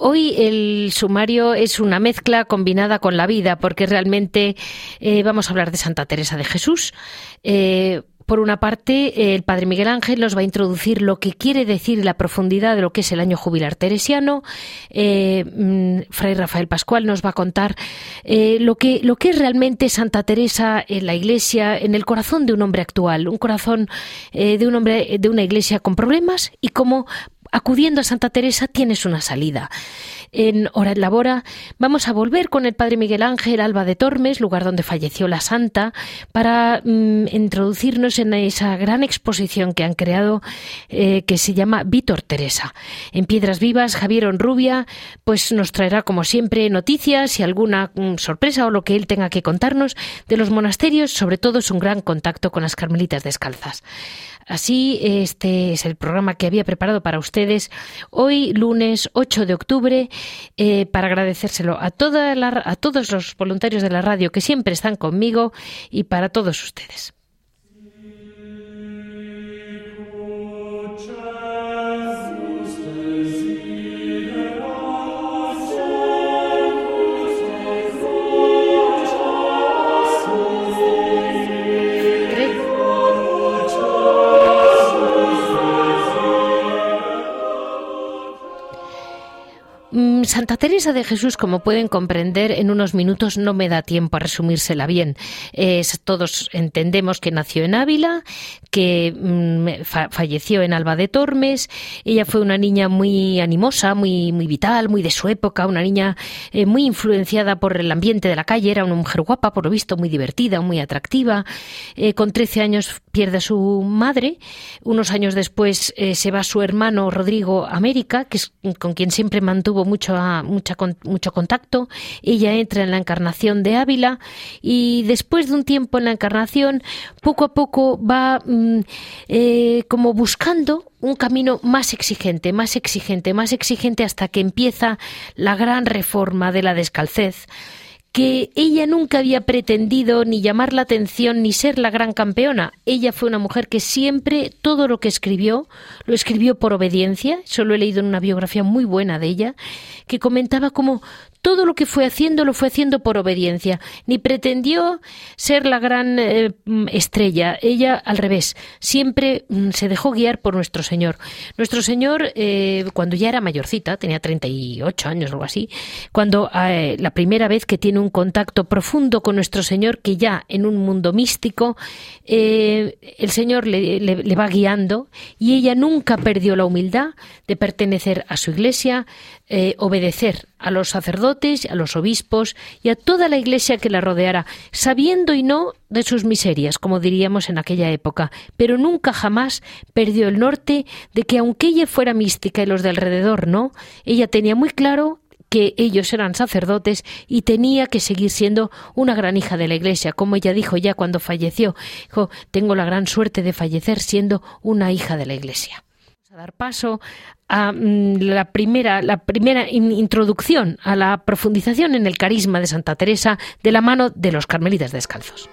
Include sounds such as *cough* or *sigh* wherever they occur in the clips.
Hoy el sumario es una mezcla combinada con la vida, porque realmente eh, vamos a hablar de Santa Teresa de Jesús. Eh, por una parte, el padre Miguel Ángel nos va a introducir lo que quiere decir la profundidad de lo que es el año jubilar teresiano. Eh, mm, Fray Rafael Pascual nos va a contar lo, que, lo que es realmente Santa Teresa en la Iglesia, en el corazón de un hombre actual, un corazón de un hombre de una Iglesia con problemas y cómo acudiendo a Santa Teresa tienes una salida. En Hora en Labora vamos a volver con el Padre Miguel Ángel Alba de Tormes, lugar donde falleció la Santa, para mm, introducirnos en esa gran exposición que han creado eh, que se llama Víctor Teresa. En Piedras Vivas, Javier Onrubia pues nos traerá como siempre noticias y alguna mm, sorpresa o lo que él tenga que contarnos de los monasterios, sobre todo su gran contacto con las carmelitas descalzas. Así, este es el programa que había preparado para hoy, lunes 8 de octubre, eh, para agradecérselo a, toda a todos los voluntarios de la radio que siempre están conmigo y para todos ustedes. Santa Teresa de Jesús, como pueden comprender, en unos minutos no me da tiempo a resumírsela bien. todos entendemos que nació en Ávila, que mm, falleció en Alba de Tormes. Ella fue una niña muy animosa, muy, muy vital, muy de su época, una niña eh, muy influenciada por el ambiente de la calle. Era una mujer guapa, por lo visto, muy divertida, muy atractiva. Eh, con 13 años pierde a su madre. Unos años después eh, se va su hermano Rodrigo América, que es con quien siempre mantuvo mucho, mucha, mucho contacto. Ella entra en la encarnación de Ávila y después de un tiempo en la encarnación, poco a poco va mm, eh, como buscando un camino más exigente, más exigente, más exigente hasta que empieza la gran reforma de la descalcez que ella nunca había pretendido ni llamar la atención ni ser la gran campeona. Ella fue una mujer que siempre todo lo que escribió lo escribió por obediencia. Solo he leído en una biografía muy buena de ella que comentaba cómo todo lo que fue haciendo lo fue haciendo por obediencia, ni pretendió ser la gran eh, estrella. Ella, al revés, siempre mm, se dejó guiar por nuestro Señor. Nuestro Señor, eh, cuando ya era mayorcita, tenía 38 años o algo así, cuando eh, la primera vez que tiene un contacto profundo con nuestro Señor, que ya en un mundo místico, el Señor le va guiando y ella nunca perdió la humildad de pertenecer a su iglesia, obedecer a los sacerdotes, a los obispos y a toda la iglesia que la rodeara, sabiendo y no de sus miserias, como diríamos en aquella época, pero nunca jamás perdió el norte de que aunque ella fuera mística y los de alrededor no, ella tenía muy claro que ellos eran sacerdotes y tenía que seguir siendo una gran hija de la Iglesia, como ella dijo ya cuando falleció. Dijo, tengo la gran suerte de fallecer siendo una hija de la Iglesia. Dar paso a mm, la primera, la primera introducción a la profundización en el carisma de Santa Teresa de la mano de los carmelitas descalzos.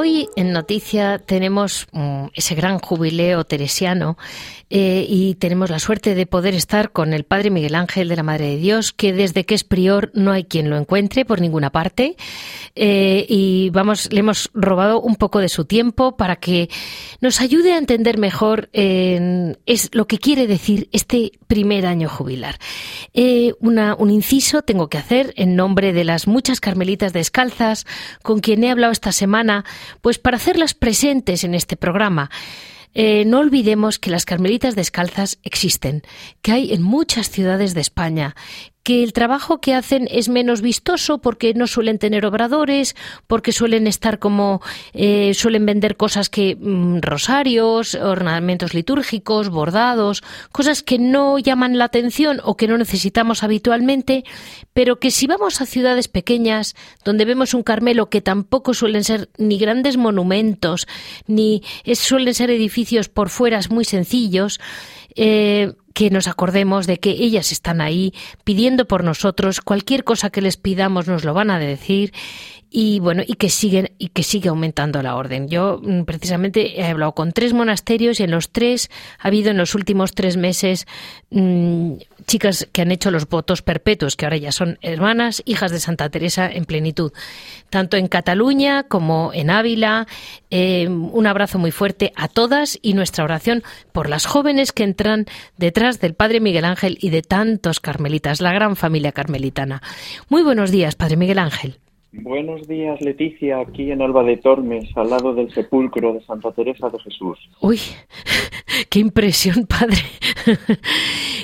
Hoy en Noticia tenemos mm, ese gran jubileo teresiano eh, y tenemos la suerte de poder estar con el Padre Miguel Ángel de la Madre de Dios, que desde que es prior no hay quien lo encuentre por ninguna parte. Eh, y vamos, le hemos robado un poco de su tiempo para que nos ayude a entender mejor es lo que quiere decir este primer año jubilar. Eh, un inciso tengo que hacer en nombre de las muchas carmelitas descalzas con quien he hablado esta semana pues para hacerlas presentes en este programa. Eh, no olvidemos que las carmelitas descalzas existen, que hay en muchas ciudades de España, que el trabajo que hacen es menos vistoso porque no suelen tener obradores, porque suelen estar como eh, suelen vender cosas que mm, rosarios, ornamentos litúrgicos, bordados, cosas que no llaman la atención o que no necesitamos habitualmente, pero que si vamos a ciudades pequeñas donde vemos un Carmelo que tampoco suelen ser ni grandes monumentos ni suelen ser edificios por fuera muy sencillos, eh, que nos acordemos de que ellas están ahí pidiendo por nosotros, cualquier cosa que les pidamos nos lo van a decir y bueno, y que siguen y que sigue aumentando la orden. Yo mm, precisamente he hablado con tres monasterios y en los tres ha habido en los últimos tres meses mmm, chicas que han hecho los votos perpetuos, que ahora ya son hermanas, hijas de Santa Teresa en plenitud, tanto en Cataluña como en Ávila. Eh, un abrazo muy fuerte a todas y nuestra oración por las jóvenes que entran detrás del Padre Miguel Ángel y de tantos carmelitas, la gran familia carmelitana. Muy buenos días, Padre Miguel Ángel. Buenos días, Leticia, aquí en Alba de Tormes, al lado del sepulcro de Santa Teresa de Jesús. Uy, *laughs* qué impresión, padre. *laughs*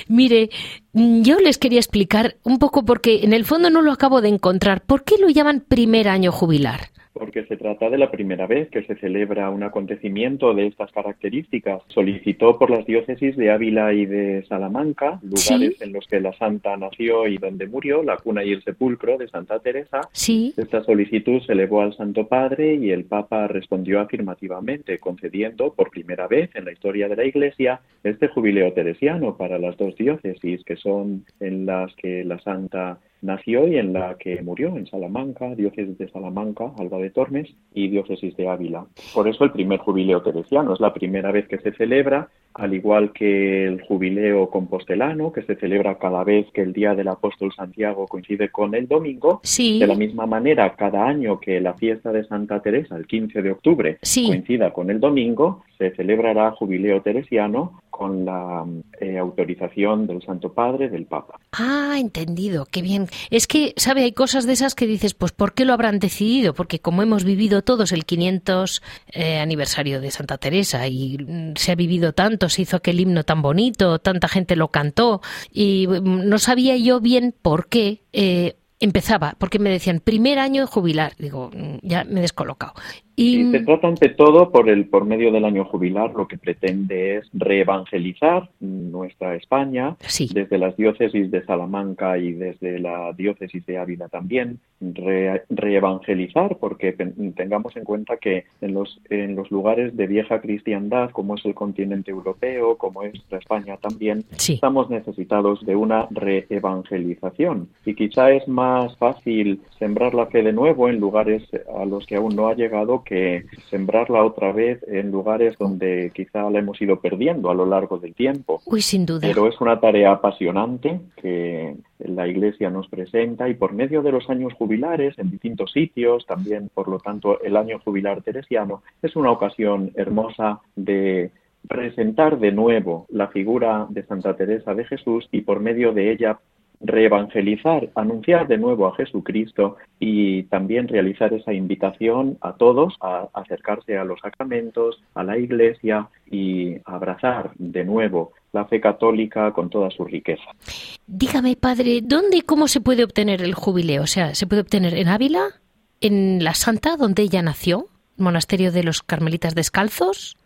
Mire, yo les quería explicar un poco porque en el fondo no lo acabo de encontrar. ¿Por qué lo llaman primer año jubilar? Porque se trata de la primera vez que se celebra un acontecimiento de estas características. Solicitó por las diócesis de Ávila y de Salamanca, lugares en los que la santa nació y donde murió, la cuna y el sepulcro de Santa Teresa. Sí. Esta solicitud se elevó al Santo Padre y el Papa respondió afirmativamente, concediendo por primera vez en la historia de la Iglesia este jubileo teresiano para las dos diócesis, que son en las que la santa nació y en la que murió, en Salamanca, diócesis de Salamanca, Alba de Tormes y diócesis de Ávila. Por eso el primer jubileo teresiano es la primera vez que se celebra al igual que el jubileo compostelano, que se celebra cada vez que el día del apóstol Santiago coincide con el domingo, de la misma manera, cada año que la fiesta de Santa Teresa, el 15 de octubre, coincida con el domingo, se celebrará jubileo teresiano con la eh, autorización del Santo Padre, del Papa. Ah, entendido, qué bien. Es que, ¿sabe? Hay cosas de esas que dices, pues, ¿por qué lo habrán decidido? Porque como hemos vivido todos el 500 eh, aniversario de Santa Teresa y mm, se ha vivido tanto, se hizo aquel himno tan bonito, tanta gente lo cantó y mm, no sabía yo bien por qué eh, empezaba, porque me decían primer año de jubilar. Digo, mm, ya me he descolocado. Y... se trata ante todo por el por medio del año jubilar. Lo que pretende es reevangelizar nuestra España desde las diócesis de Salamanca y desde la diócesis de Ávila también. Reevangelizar porque tengamos en cuenta que en los en los lugares de vieja cristiandad como es el continente europeo como es la España también estamos necesitados de una reevangelización. Y quizá es más fácil sembrar la fe de nuevo en lugares a los que aún no ha llegado que sembrarla otra vez en lugares donde quizá la hemos ido perdiendo a lo largo del tiempo. Uy, sin duda. Pero es una tarea apasionante que la Iglesia nos presenta y por medio de los años jubilares en distintos sitios, también por lo tanto el año jubilar teresiano, es una ocasión hermosa de presentar de nuevo la figura de Santa Teresa de Jesús y por medio de ella reevangelizar, anunciar de nuevo a Jesucristo y también realizar esa invitación a todos a acercarse a los sacramentos, a la Iglesia y abrazar de nuevo la fe católica con toda su riqueza. Dígame, padre, ¿dónde y cómo se puede obtener el jubileo? O sea, ¿se puede obtener en Ávila? ¿En la Santa, donde ella nació? ¿Monasterio de los Carmelitas Descalzos?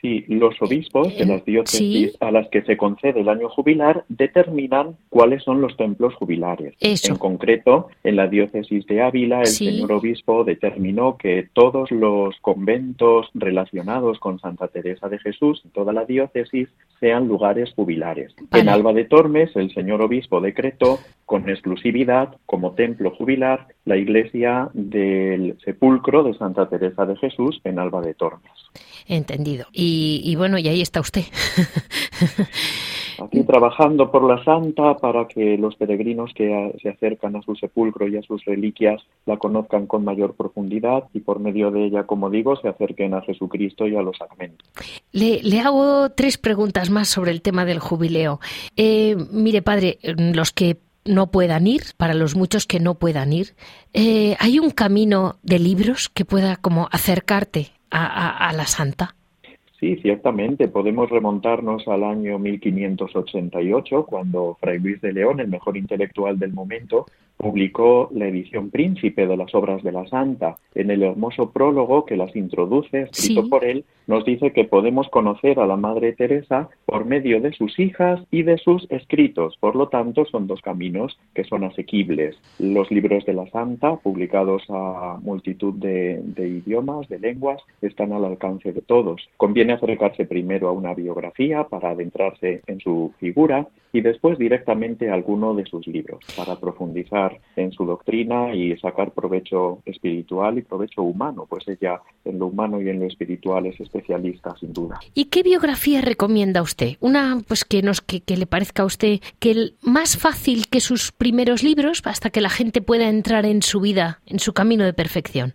Sí, los obispos de las diócesis a las que se concede el año jubilar determinan cuáles son los templos jubilares. En concreto, en la diócesis de Ávila, el señor obispo determinó que todos los conventos relacionados con Santa Teresa de Jesús, toda la diócesis, sean lugares jubilares. En Alba de Tormes, el señor obispo decretó con exclusividad como templo jubilar la iglesia del sepulcro de Santa Teresa de Jesús en Alba de Tormes. Entendido. Y, y bueno, y ahí está usted. Aquí trabajando por la Santa para que los peregrinos que se acercan a su sepulcro y a sus reliquias la conozcan con mayor profundidad y por medio de ella, como digo, se acerquen a Jesucristo y a los sacramentos. Le, le hago tres preguntas más sobre el tema del jubileo. Eh, mire, padre, los que no puedan ir, para los muchos que no puedan ir, eh, ¿hay un camino de libros que pueda como acercarte a, a la Santa? Sí, ciertamente. Podemos remontarnos al año 1588, cuando Fray Luis de León, el mejor intelectual del momento, publicó la edición príncipe de las obras de la Santa. En el hermoso prólogo que las introduce, escrito por él, nos dice que podemos conocer a la Madre Teresa por medio de sus hijas y de sus escritos. Por lo tanto, son dos caminos que son asequibles. Los libros de la Santa, publicados a multitud de, de idiomas, de lenguas, están al alcance de todos. Conviene acercarse primero a una biografía para adentrarse en su figura y después directamente a alguno de sus libros para profundizar en su doctrina y sacar provecho espiritual y provecho humano, pues ella en lo humano y en lo espiritual es especialista sin duda. ¿Y qué biografía recomienda usted? Una pues que nos que, que le parezca a usted que el más fácil que sus primeros libros hasta que la gente pueda entrar en su vida, en su camino de perfección.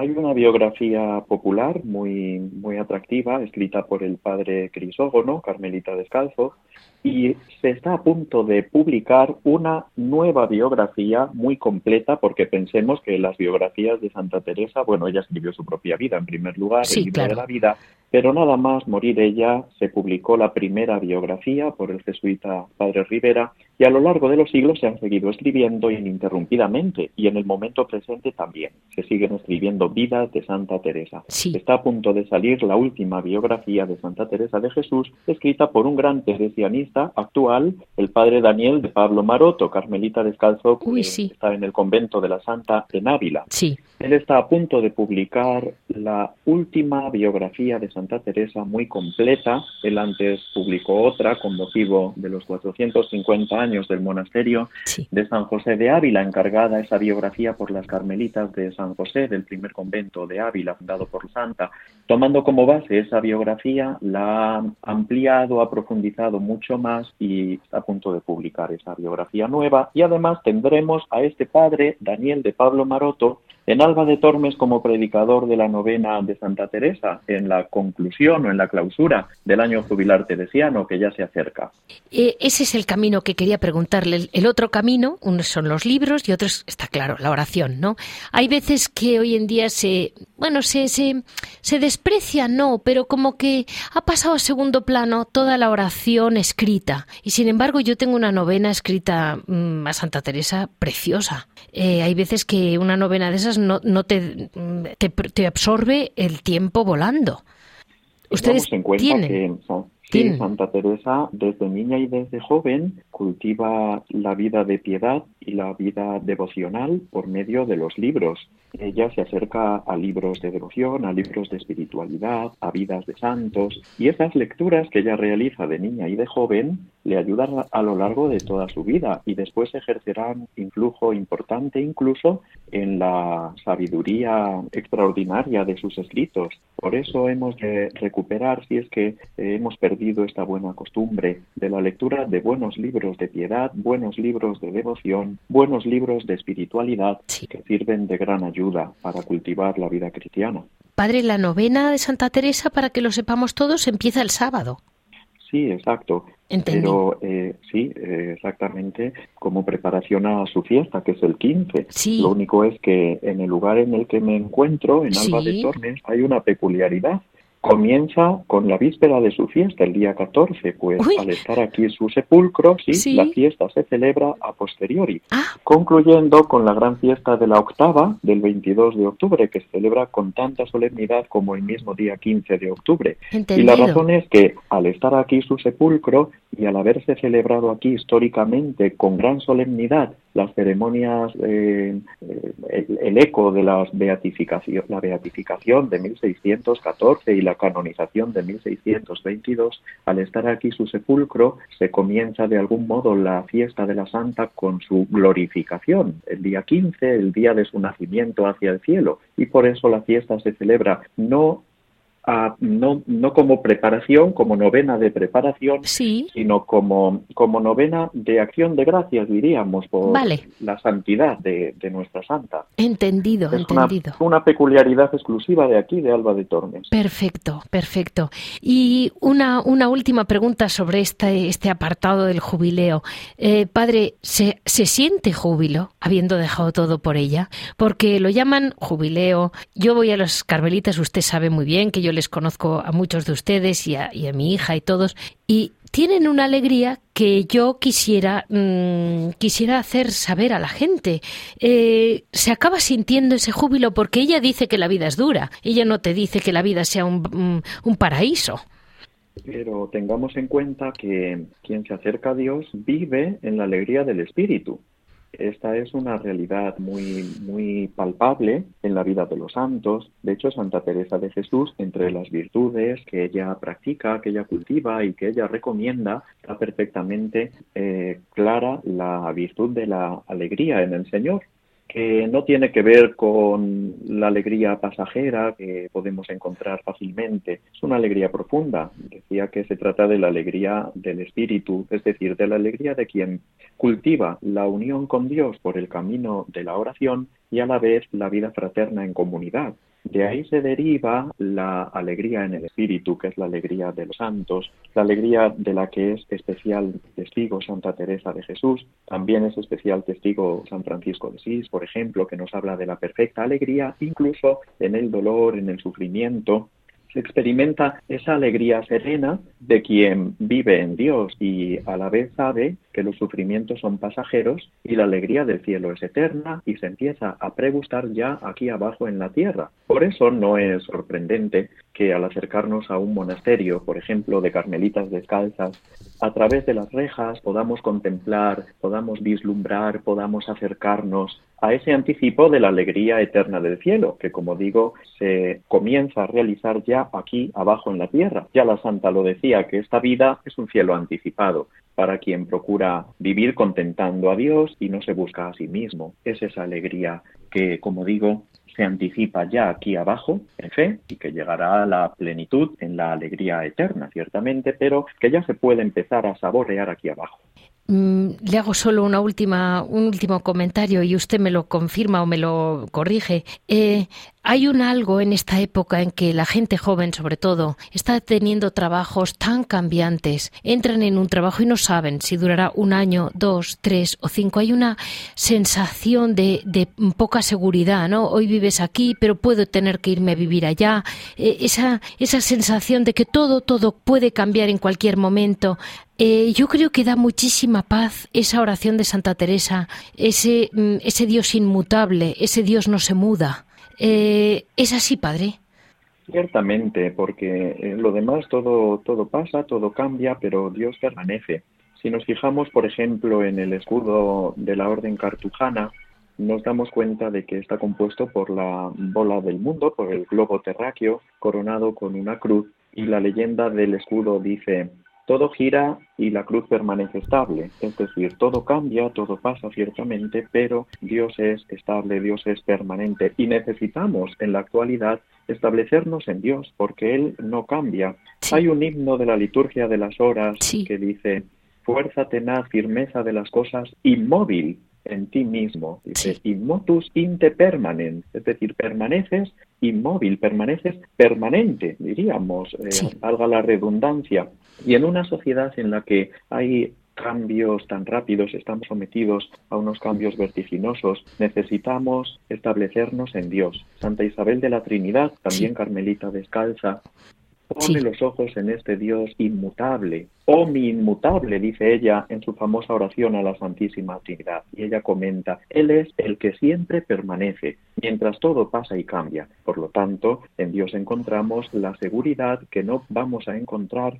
Hay una biografía popular muy, muy atractiva, escrita por el padre Crisógono, Carmelita Descalzo, y se está a punto de publicar una nueva biografía muy completa, porque pensemos que las biografías de Santa Teresa, bueno, ella escribió su propia vida en primer lugar, Sí, el libro claro. de la vida, pero nada más morir ella, se publicó la primera biografía por el jesuita Padre Rivera, y a lo largo de los siglos se han seguido escribiendo ininterrumpidamente, y en el momento presente también. Se siguen escribiendo vidas de Santa Teresa. Sí. Está a punto de salir la última biografía de Santa Teresa de Jesús, escrita por un gran teresianista actual, el padre Daniel de Pablo Maroto, carmelita descalzo, que Uy, sí. está en el convento de la Santa en Ávila. Sí. Él está a punto de publicar la última biografía de Santa Teresa muy completa. Él antes publicó otra con motivo de los 450 años del monasterio Sí. de San José de Ávila, encargada esa biografía por las carmelitas de San José, del primer convento de Ávila, fundado por Santa. Tomando como base esa biografía, la ha ampliado, ha profundizado mucho más y está a punto de publicar esa biografía nueva. Y además tendremos a este padre, Daniel de Pablo Maroto, en Alba de Tormes como predicador de la novena de Santa Teresa, en la conclusión o en la clausura del año jubilar teresiano que ya se acerca. Eh, ese es el camino que quería preguntarle. El- otro camino, unos son los libros y otros, está claro, la oración, ¿no? Hay veces que hoy en día se, bueno, se, se, se desprecia, no, pero como que ha pasado a segundo plano toda la oración escrita. Y sin embargo, yo tengo una novena escrita mm, a Santa Teresa preciosa. Eh, hay veces que una novena de esas no, no te, te, te absorbe el tiempo volando. Ustedes en cuenta tienen. que Sa- sí. Santa Teresa desde niña y desde joven cultiva la vida de piedad y la vida devocional por medio de los libros. Ella se acerca a libros de devoción, a libros de espiritualidad, a vidas de santos y esas lecturas que ella realiza de niña y de joven le ayudan a, lo largo de toda su vida y después ejercerán influjo importante incluso en la sabiduría extraordinaria de sus escritos. Por eso hemos de recuperar, si es que eh, hemos perdido esta buena costumbre de la lectura de buenos libros de piedad, buenos libros de devoción, buenos libros de espiritualidad Sí. que sirven de gran ayuda para cultivar la vida cristiana. Padre, la novena de Santa Teresa, para que lo sepamos todos, empieza el sábado. Sí, exacto. Entendí. Pero eh, sí, eh, exactamente como preparación a su fiesta, que es el 15. Sí. Lo único es que en el lugar en el que me encuentro, en Alba Sí. de Tormes, hay una peculiaridad. Comienza con la víspera de su fiesta, el día 14, pues Uy. al estar aquí su sepulcro, sí, Sí. la fiesta se celebra a posteriori, Ah, concluyendo con la gran fiesta de la octava del 22 de octubre, que se celebra con tanta solemnidad como el mismo día 15 de octubre. Y la razón es que al estar aquí su sepulcro y al haberse celebrado aquí históricamente con gran solemnidad las ceremonias, eh, el, eco de las beatificación, la beatificación de 1614 y la canonización de 1622, al estar aquí su sepulcro, se comienza de algún modo la fiesta de la Santa con su glorificación, el día 15, el día de su nacimiento hacia el cielo, y por eso la fiesta se celebra no no, no como preparación, como novena de preparación, sino como, como novena de acción de gracias, diríamos, por la santidad de, nuestra santa. Entendido, entendido. Una, peculiaridad exclusiva de aquí, de Alba de Tormes. Perfecto, perfecto. Y una, una última pregunta sobre este, este apartado del jubileo. Eh, padre, ¿se, ¿se siente júbilo habiendo dejado todo por ella? Porque lo llaman jubileo. Yo voy a los carmelitas, usted sabe muy bien que yo les conozco a muchos de ustedes y a, mi hija y todos, y tienen una alegría que yo quisiera, mm, quisiera hacer saber a la gente. Eh, se acaba sintiendo ese júbilo porque ella dice que la vida es dura, ella no te dice que la vida sea un paraíso. Pero tengamos en cuenta que quien se acerca a Dios vive en la alegría del Espíritu. Esta es una realidad muy, muy palpable en la vida de los santos. De hecho, Santa Teresa de Jesús, entre las virtudes que ella practica, que ella cultiva y que ella recomienda, está perfectamente eh, clara la virtud de la alegría en el Señor que no tiene que ver con la alegría pasajera que podemos encontrar fácilmente. Es una alegría profunda. Decía que se trata de la alegría del espíritu, es decir, de la alegría de quien cultiva la unión con Dios por el camino de la oración y a la vez la vida fraterna en comunidad. De ahí se deriva la alegría en el espíritu, que es la alegría de los santos, la alegría de la que es especial testigo Santa Teresa de Jesús, también es especial testigo San Francisco de Sís, por ejemplo, que nos habla de la perfecta alegría, incluso en el dolor, en el sufrimiento, se experimenta esa alegría serena de quien vive en Dios y a la vez sabe que los sufrimientos son pasajeros y la alegría del cielo es eterna y se empieza a pregustar ya aquí abajo en la tierra. Por eso no es sorprendente que al acercarnos a un monasterio, por ejemplo, de carmelitas descalzas, a través de las rejas podamos contemplar, podamos vislumbrar, podamos acercarnos a ese anticipo de la alegría eterna del cielo, que como digo, se comienza a realizar ya aquí abajo en la tierra. Ya la santa lo decía, que esta vida es un cielo anticipado para quien procura vivir contentando a Dios y no se busca a sí mismo. Es esa alegría que, como digo, se anticipa ya aquí abajo en fe y que llegará a la plenitud en la alegría eterna, ciertamente, pero que ya se puede empezar a saborear aquí abajo. Mm, le hago solo una última, un último comentario y usted me lo confirma o me lo corrige. Eh, hay un algo en esta época en que la gente joven, sobre todo, está teniendo trabajos tan cambiantes. Entran en un trabajo y no saben si durará un año, dos, tres o cinco. Hay una sensación de, de poca seguridad, ¿no? Hoy vives aquí, pero puedo tener que irme a vivir allá. Eh, esa, esa sensación de que todo, todo puede cambiar en cualquier momento. Eh, yo creo que da muchísima paz esa oración de Santa Teresa, ese, mm, ese Dios inmutable, ese Dios no se muda. Eh, ¿Es así, Padre? Ciertamente, porque eh, lo demás todo, todo pasa, todo cambia, pero Dios permanece. Si nos fijamos, por ejemplo, en el escudo de la Orden Cartujana, nos damos cuenta de que está compuesto por la bola del mundo, por el globo terráqueo, coronado con una cruz, y la leyenda del escudo dice, todo gira y la cruz permanece estable. Es decir, todo cambia, todo pasa ciertamente, pero Dios es estable, Dios es permanente y necesitamos en la actualidad establecernos en Dios porque Él no cambia. Hay un himno de la liturgia de las horas que dice, fuerza tenaz, firmeza de las cosas, inmóvil en ti mismo. Dice, inmotus inte permanent, es decir, permaneces inmóvil, permaneces permanente, diríamos, eh, valga la redundancia. Y en una sociedad en la que hay cambios tan rápidos, estamos sometidos a unos cambios vertiginosos, necesitamos establecernos en Dios. Santa Isabel de la Trinidad, también carmelita descalza, pone los ojos en este Dios inmutable, o mi inmutable, dice ella en su famosa oración a la Santísima Trinidad. Y ella comenta, Él es el que siempre permanece, mientras todo pasa y cambia. Por lo tanto, en Dios encontramos la seguridad que no vamos a encontrar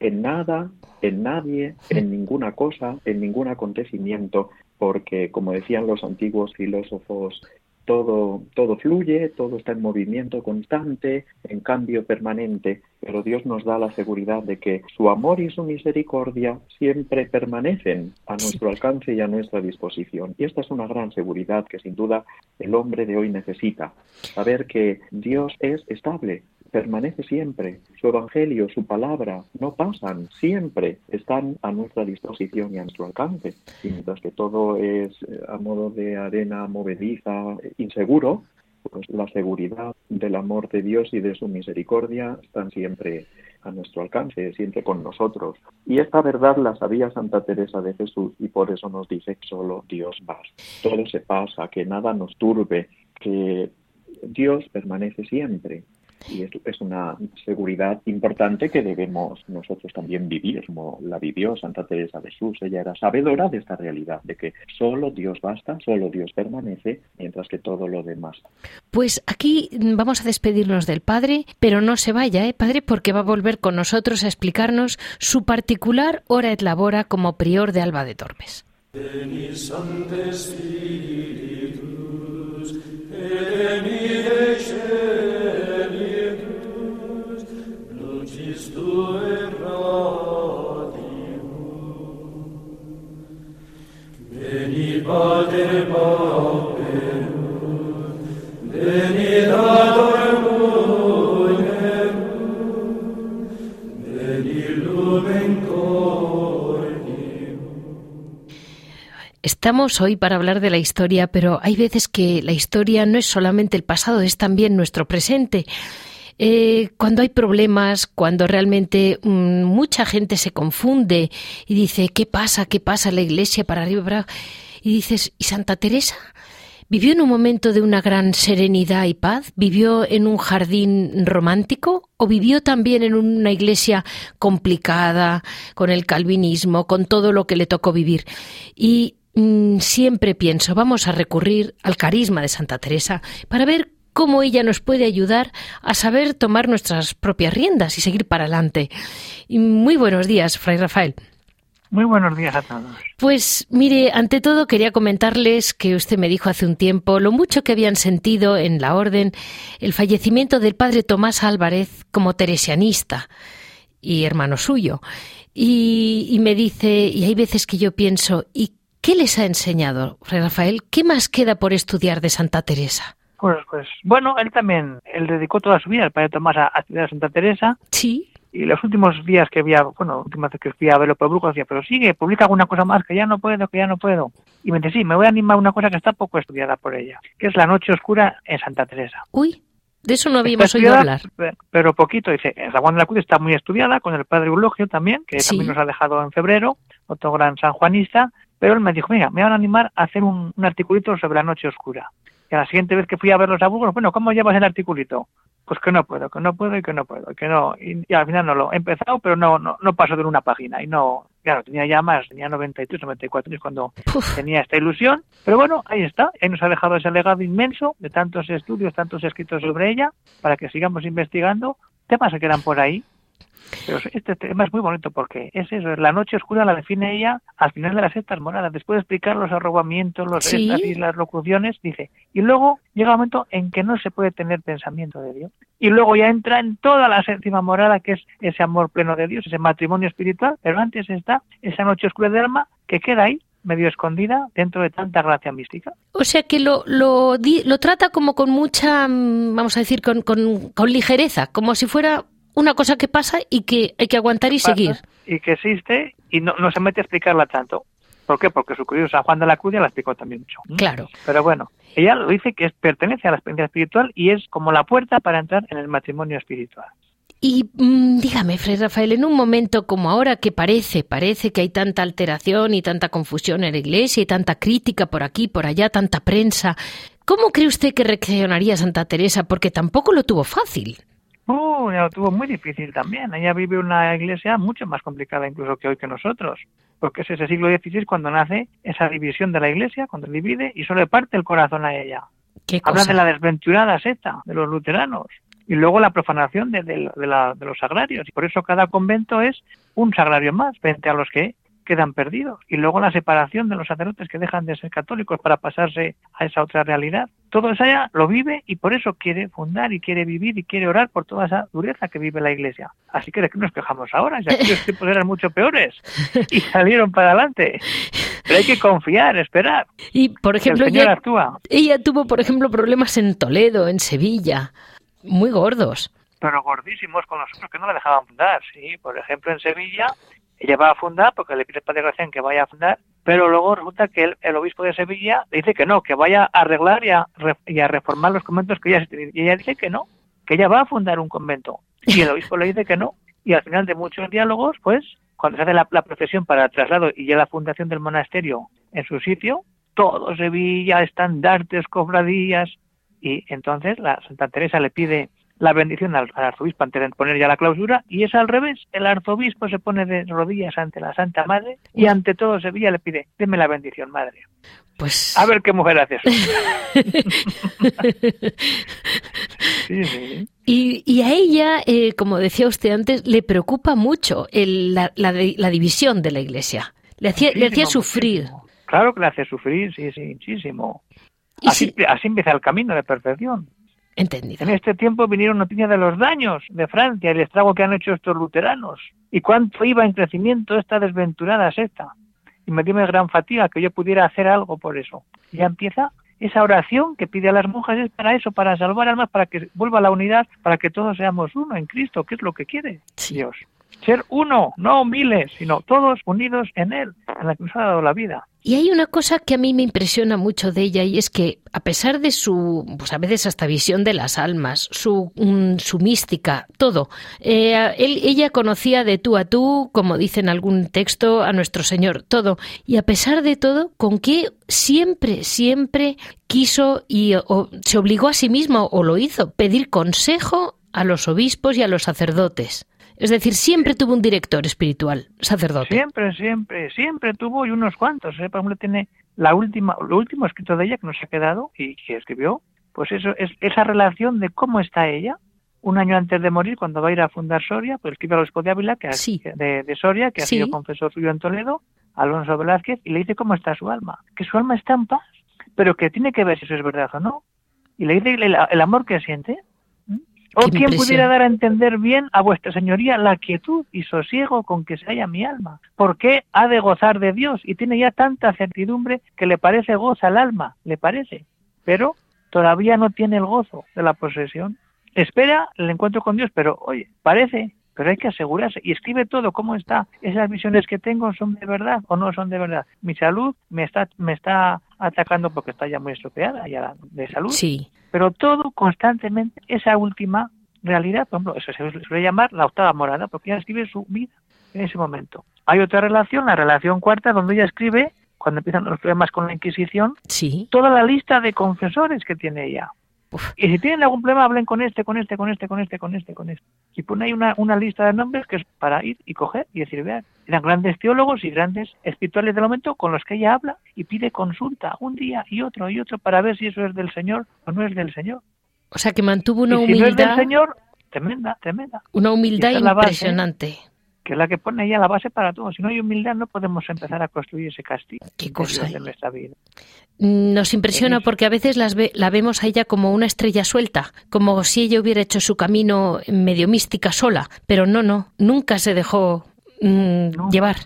en nada, en nadie, en ninguna cosa, en ningún acontecimiento, porque, como decían los antiguos filósofos, todo, todo fluye, todo está en movimiento constante, en cambio permanente, pero Dios nos da la seguridad de que su amor y su misericordia siempre permanecen a nuestro alcance y a nuestra disposición. Y esta es una gran seguridad que sin duda el hombre de hoy necesita, saber que Dios es estable, permanece siempre. Su evangelio, su palabra, no pasan, siempre están a nuestra disposición y a nuestro alcance. Y mientras que todo es eh, a modo de arena movediza, inseguro, pues la seguridad del amor de Dios y de su misericordia están siempre a nuestro alcance, siempre con nosotros. Y esta verdad la sabía Santa Teresa de Jesús y por eso nos dice que solo Dios basta. Todo se pasa, que nada nos turbe, que Dios permanece siempre y es, una seguridad importante que debemos nosotros también vivir, como la vivió Santa Teresa de Jesús. Ella era sabedora de esta realidad, de que solo Dios basta, solo Dios permanece, mientras que todo lo demás. Pues aquí vamos a despedirnos del Padre, pero no se vaya, ¿eh, Padre? Porque va a volver con nosotros a explicarnos su particular hora et labora como prior de Alba de Tormes. Estamos hoy para hablar de la historia, pero hay veces que la historia no es solamente el pasado, es también nuestro presente. Eh, cuando hay problemas, cuando realmente mm, mucha gente se confunde y dice, ¿qué pasa? ¿Qué pasa la iglesia para arriba? Y dices, ¿y Santa Teresa? ¿Vivió en un momento de una gran serenidad y paz? ¿Vivió en un jardín romántico? ¿O vivió también en una iglesia complicada, con el calvinismo, con todo lo que le tocó vivir? Y mm, siempre pienso, vamos a recurrir al carisma de Santa Teresa para ver cómo ella nos puede ayudar a saber tomar nuestras propias riendas y seguir para adelante. Y muy buenos días, Fray Rafael. Muy buenos días a todos. Pues mire, ante todo quería comentarles que usted me dijo hace un tiempo lo mucho que habían sentido en la orden el fallecimiento del padre Tomás Álvarez como teresianista y hermano suyo. Y, y me dice, y hay veces que yo pienso, ¿y qué les ha enseñado, Fray Rafael? ¿Qué más queda por estudiar de Santa Teresa? Pues, pues bueno, él también, él dedicó toda su vida, el padre Tomás, a, estudiar a Santa Teresa. Sí. Y los últimos días que había, bueno, últimas veces que fui a verlo por Brujo, decía, pero sigue, publica alguna cosa más, que ya no puedo, que ya no puedo. Y me dice, sí, me voy a animar a una cosa que está poco estudiada por ella, que es la noche oscura en Santa Teresa. Uy, de eso no habíamos oído hablar. Pero poquito, dice, San Juan de la Cruz está muy estudiada, con el padre Eulogio también, que también nos ha dejado en febrero, otro gran sanjuanista, pero él me dijo, mira, me van a animar a hacer un, un articulito sobre la noche oscura. Y la siguiente vez que fui a ver los abuelos, bueno, ¿cómo llevas el articulito? Pues que no puedo, que no puedo y que no puedo, que no. Y, al final no lo he empezado, pero no, no, no paso de una página. Y no, claro, tenía ya más, tenía 93, 94 años cuando tenía esta ilusión. Pero bueno, ahí está, ahí nos ha dejado ese legado inmenso de tantos estudios, tantos escritos sobre ella, para que sigamos investigando temas que quedan por ahí pero este tema es muy bonito porque es eso, la noche oscura la define ella al final de las sectas moradas. Después de explicar los arrobamientos, los y las locuciones, dice, y luego llega el momento en que no se puede tener pensamiento de Dios. Y luego ya entra en toda la séptima morada, que es ese amor pleno de Dios, ese matrimonio espiritual, pero antes está esa noche oscura del alma que queda ahí medio escondida dentro de tanta gracia mística. O sea que lo, lo, lo trata como con mucha, mm, vamos a decir, con, con, con ligereza, como si fuera una cosa que pasa y que hay que aguantar y seguir. Y que existe y no, no se mete a explicarla tanto. ¿Por qué? Porque su querido San Juan de la Cruz ya la explicó también mucho. Claro. Pero bueno, ella lo dice que es, pertenece a la experiencia espiritual y es como la puerta para entrar en el matrimonio espiritual. Y mm, dígame, Fray Rafael, en un momento como ahora que parece, parece que hay tanta alteración y tanta confusión en la Iglesia y tanta crítica por aquí, por allá, tanta prensa, ¿cómo cree usted que reaccionaría Santa Teresa? Porque tampoco lo tuvo fácil. Uh, lo tuvo muy difícil también. Ella vive una iglesia mucho más complicada incluso que hoy que nosotros, porque es ese siglo XVI cuando nace esa división de la iglesia, cuando divide y solo le parte el corazón a ella. Habla de la desventurada secta de los luteranos y luego la profanación de, de, los sagrarios. Y por eso cada convento es un sagrario más frente a los que quedan perdidos. Y luego la separación de los sacerdotes que dejan de ser católicos para pasarse a esa otra realidad. Todo eso ya lo vive y por eso quiere fundar y quiere vivir y quiere orar por toda esa dureza que vive la Iglesia. Así que de qué nos quejamos ahora, ya que los *laughs* tiempos eran mucho peores y salieron para adelante. Pero hay que confiar, esperar. Y por ejemplo, el Señor ella, actúa. ella tuvo, por ejemplo, problemas en Toledo, en Sevilla, muy gordos. Pero gordísimos con los otros que no la dejaban fundar. Sí, por ejemplo, en Sevilla ella va a fundar porque le pide Gracián que vaya a fundar, pero luego resulta que el, obispo de Sevilla dice que no, que vaya a arreglar y a, re- y a reformar los conventos que ella y ella dice que no, que ella va a fundar un convento. Y el obispo le dice que no y al final de muchos diálogos, pues cuando se hace la, la procesión para el traslado y ya la fundación del monasterio en su sitio, todo Sevilla, estandartes, cofradías y entonces la Santa Teresa le pide la bendición al, al arzobispo antes de poner ya la clausura y es al revés. El arzobispo se pone de rodillas ante la Santa Madre y ante todo Sevilla le pide, deme la bendición, madre. Pues A ver qué mujer hace eso. *laughs* Sí, sí. Y, y a ella, eh, como decía usted antes, le preocupa mucho el- la, la la división de la Iglesia. Le hacía, le hacía sufrir. muchísimo. Claro que le hace sufrir, sí, sí, muchísimo. Así, sí, así empieza el camino de perfección. Entendido. En este tiempo vinieron noticias de los daños de Francia, el estrago que han hecho estos luteranos. Y cuánto iba en crecimiento esta desventurada secta. Y me dio gran fatiga que yo pudiera hacer algo por eso. Y ya empieza esa oración que pide a las monjas, es para eso, para salvar almas, para que vuelva la unidad, para que todos seamos uno en Cristo, que es lo que quiere Sí. Dios. Ser uno, no miles, sino todos unidos en Él, en la que nos ha dado la vida. Y hay una cosa que a mí me impresiona mucho de ella y es que a pesar de su, pues a veces hasta visión de las almas, su, mm, su mística, todo, eh, él- ella conocía de tú a tú, como dice en algún texto, a nuestro Señor, todo. Y a pesar de todo, con que siempre, siempre quiso y o, se obligó a sí mismo o lo hizo, pedir consejo a los obispos y a los sacerdotes. Es decir, siempre tuvo un director espiritual, sacerdote. Siempre, siempre, siempre tuvo y unos cuantos. ¿eh? Por ejemplo, tiene la última, lo último escrito de ella que nos ha quedado y que escribió, pues eso es esa relación de cómo está ella un año antes de morir, cuando va a ir a fundar Soria, pues escribe al obispo de Ávila, que ha- Sí. de, de Soria, que ha sido confesor suyo en Toledo, Alonso Velázquez, y le dice cómo está su alma, que su alma está en paz, pero que tiene que ver si eso es verdad o no. Y le dice el, el amor que siente. O quien pudiera dar a entender bien a vuestra señoría la quietud y sosiego con que se halla mi alma. porque ha de gozar de Dios? Y tiene ya tanta certidumbre que le parece goza al alma, le parece. Pero todavía no tiene el gozo de la posesión. Espera el encuentro con Dios, pero oye, parece, pero hay que asegurarse. Y escribe todo, cómo está. Esas visiones que tengo son de verdad o no son de verdad. Mi salud me está, me está atacando porque está ya muy estropeada ya de salud. Sí. Pero todo constantemente, esa última realidad, por ejemplo, eso se suele llamar la octava morada, porque ella escribe su vida en ese momento. Hay otra relación, la relación cuarta, donde ella escribe, cuando empiezan los problemas con la Inquisición, Sí. toda la lista de confesores que tiene ella. Uf. Y si tienen algún problema, hablen con este, con este, con este, con este, con este, con este. Y pone ahí una, una lista de nombres que es para ir y coger y decir, vean, eran grandes teólogos y grandes espirituales del momento con los que ella habla y pide consulta un día y otro y otro para ver si eso es del Señor o no es del Señor. O sea que mantuvo una y si no es del humildad, Señor, tremenda, tremenda. una humildad la base. Que es la que pone ella la base para todo. Si no hay humildad, no podemos empezar a construir ese castillo Qué de cosa, vida. Nos impresiona porque a veces las ve- la vemos a ella como una estrella suelta, como si ella hubiera hecho su camino medio mística sola, pero no, no, nunca se dejó mm, No. llevar.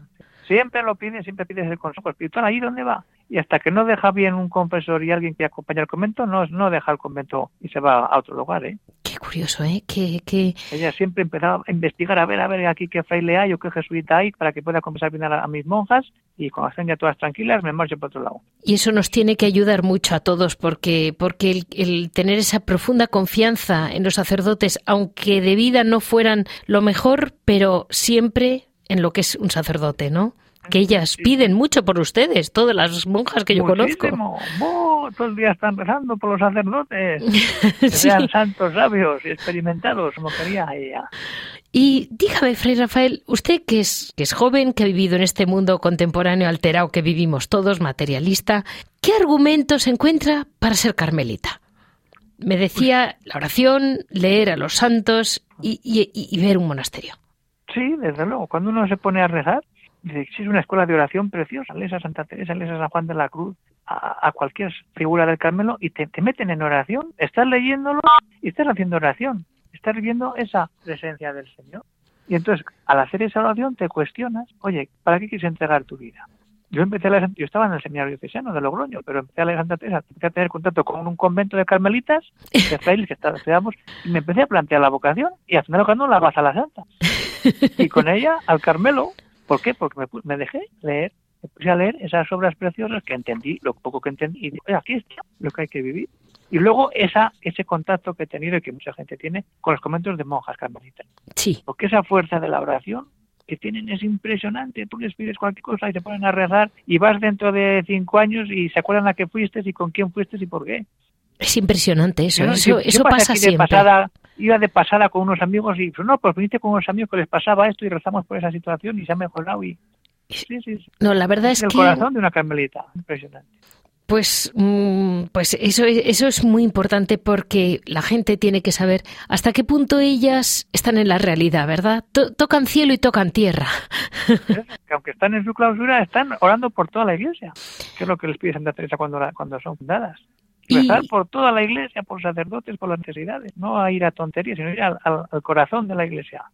Siempre lo pide, siempre pide el consejo espiritual. ¿Ahí dónde va? Y hasta que no deja bien un confesor y alguien que acompaña al convento, no, no deja el convento y se va a otro lugar. ¿eh? Qué curioso, ¿eh? Que, que Ella siempre empezaba a investigar, a ver, a ver aquí qué fraile hay o qué jesuita hay para que pueda confesar bien a, a mis monjas y cuando estén ya todas tranquilas me marcho para otro lado. Y eso nos tiene que ayudar mucho a todos porque, porque el, el tener esa profunda confianza en los sacerdotes, aunque de vida no fueran lo mejor, pero siempre en lo que es un sacerdote, ¿no? Que ellas piden mucho por ustedes, todas las monjas que yo conozco. Muchísimo. ¡Oh! todo el día están rezando por los sacerdotes. *laughs* Que Sí. sean santos sabios y experimentados, como quería ella. Y dígame, Fray Rafael, usted que es, que es joven, que ha vivido en este mundo contemporáneo alterado que vivimos todos, materialista, ¿qué argumentos encuentra para ser carmelita? Me decía la oración, leer a los santos y, y- y- y ver un monasterio. Sí, desde luego. Cuando uno se pone a rezar, Es una escuela de oración preciosa. Lees a Santa Teresa, lees a San Juan de la Cruz, a, cualquier figura del Carmelo y te, te, meten en oración. Estás leyéndolo y estás haciendo oración. Estás viviendo esa presencia del Señor. Y entonces, al hacer esa oración, te cuestionas, oye, ¿para qué quieres entregar tu vida? Yo empecé a leer, yo estaba en el seminario diocesano de Logroño, pero empecé a leer Santa Teresa, empecé a tener contacto con un convento de carmelitas, de frailes que estudiamos, y me empecé a plantear la vocación, y al final cuando la vas a la Santa. Y con ella al Carmelo, ¿por qué? Porque me, me dejé leer, me puse a leer esas obras preciosas que entendí, lo poco que entendí, y dije, aquí está lo que hay que vivir. Y luego esa, ese contacto que he tenido y que mucha gente tiene con los conventos de monjas carmelitas. Sí. Porque esa fuerza de la oración que tienen es impresionante. Tú les pides cualquier cosa y te ponen a rezar y vas dentro de cinco años y se acuerdan a qué fuiste y con quién fuiste y por qué. Es impresionante eso, eso, eso pasa siempre. pasada, iba de pasada con unos amigos y pues no, pues viniste con unos amigos que les pasaba esto y rezamos por esa situación y se ha mejorado y Sí, sí, No, la verdad es, el que... El corazón de una carmelita, impresionante. Pues, mm, pues eso, eso es muy importante porque la gente tiene que saber hasta qué punto ellas están en la realidad, ¿verdad? tocan cielo y tocan tierra. Que aunque están en su clausura, están orando por toda la iglesia, que es lo que les pide Santa Teresa cuando, cuando son fundadas. Rezar por toda la iglesia, por sacerdotes, por las necesidades, no a ir a tonterías, sino ir al corazón de la iglesia.